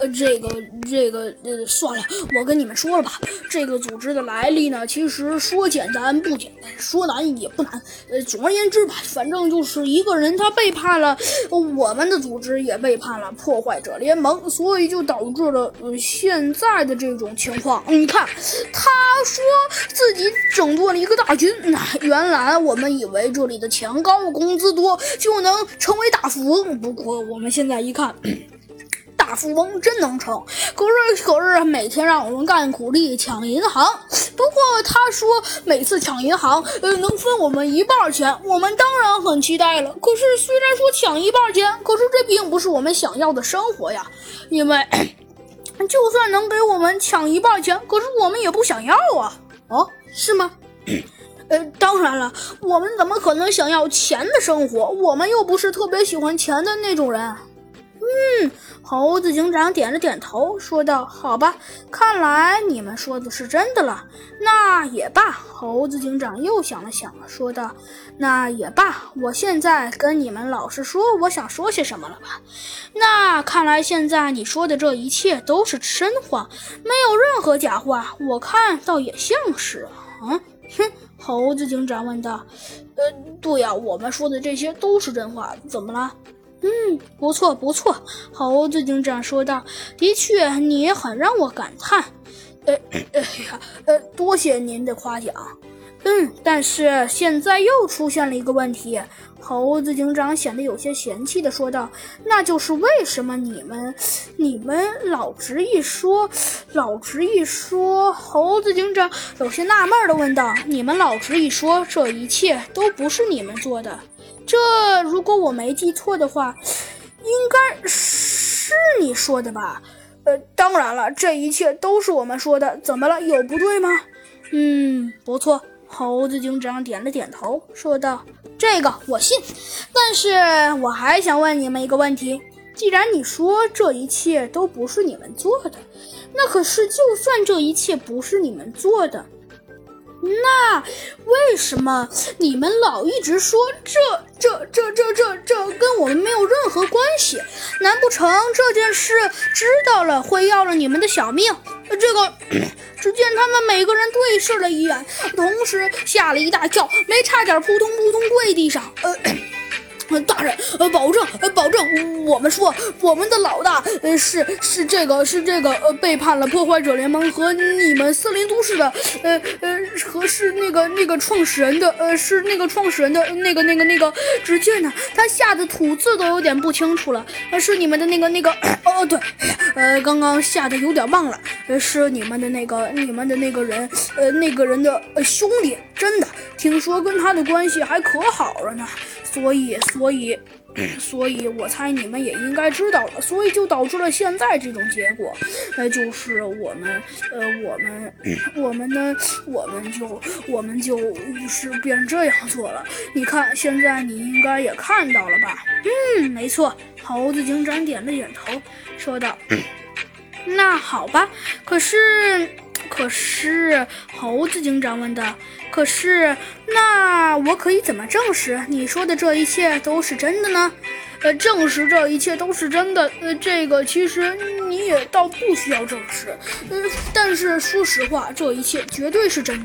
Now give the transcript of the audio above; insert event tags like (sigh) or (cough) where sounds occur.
呃，这个，这个，呃，算了，我跟你们说了吧。这个组织的来历呢，其实说简单不简单，说难也不难。呃，总而言之吧，反正就是一个人他背叛了我们的组织，也背叛了破坏者联盟，所以就导致了呃现在的这种情况。你看，他说自己整顿了一个大军，那原来我们以为这里的钱高，工资多，就能成为大富翁。不过我们现在一看。大富翁真能成，可是可是每天让我们干苦力抢银行。不过他说每次抢银行，呃，能分我们一半钱，我们当然很期待了。可是虽然说抢一半钱，可是这并不是我们想要的生活呀。因为就算能给我们抢一半钱，可是我们也不想要啊。哦，是吗？呃，当然了，我们怎么可能想要钱的生活？我们又不是特别喜欢钱的那种人。嗯，猴子警长点了点头，说道：“好吧，看来你们说的是真的了。那也罢。”猴子警长又想了想，说道：“那也罢，我现在跟你们老实说，我想说些什么了吧？那看来现在你说的这一切都是真话，没有任何假话。我看倒也像是嗯。”哼，猴子警长问道：“呃，对呀，我们说的这些都是真话，怎么了？”嗯，不错不错，猴子警长说道：“的确，你很让我感叹。呃，哎呀，呃，多谢您的夸奖。嗯，但是现在又出现了一个问题。”猴子警长显得有些嫌弃的说道：“那就是为什么你们，你们老执意说，老执意说。”猴子警长有些纳闷的问道：“你们老执意说，这一切都不是你们做的。”这如果我没记错的话，应该是你说的吧？呃，当然了，这一切都是我们说的。怎么了？有不对吗？嗯，不错。猴子警长点了点头，说道：“这个我信。但是我还想问你们一个问题：既然你说这一切都不是你们做的，那可是就算这一切不是你们做的。”那为什么你们老一直说这这这这这这跟我们没有任何关系？难不成这件事知道了会要了你们的小命？这个，(clears throat) 只见他们每个人对视了一眼，同时吓了一大跳，没差点扑通扑通跪地上。呃。大人，呃，保证，呃，保证，我们说，我们的老大，呃，是是这个，是这个，呃，背叛了破坏者联盟和你们森林都市的，呃呃，和是那个那个创始人的，呃，是那个创始人的那个那个那个。只见呢，他吓得吐字都有点不清楚了。呃，是你们的那个那个，(clears throat) 哦对，呃，刚刚吓得有点忘了，呃，是你们的那个你们的那个人，呃，那个人的兄弟，真的，听说跟他的关系还可好了呢。所以，所以，所以我猜你们也应该知道了，所以就导致了现在这种结果，那就是我们，呃，我们，我们呢，我们就，我们就于是便这样做了。你看，现在你应该也看到了吧？嗯，没错。猴子警长点了点头，说道：“ (laughs) 那好吧，可是。”可是，猴子警长问道：“可是，那我可以怎么证实你说的这一切都是真的呢？”呃，证实这一切都是真的，呃，这个其实你也倒不需要证实，呃，但是说实话，这一切绝对是真的。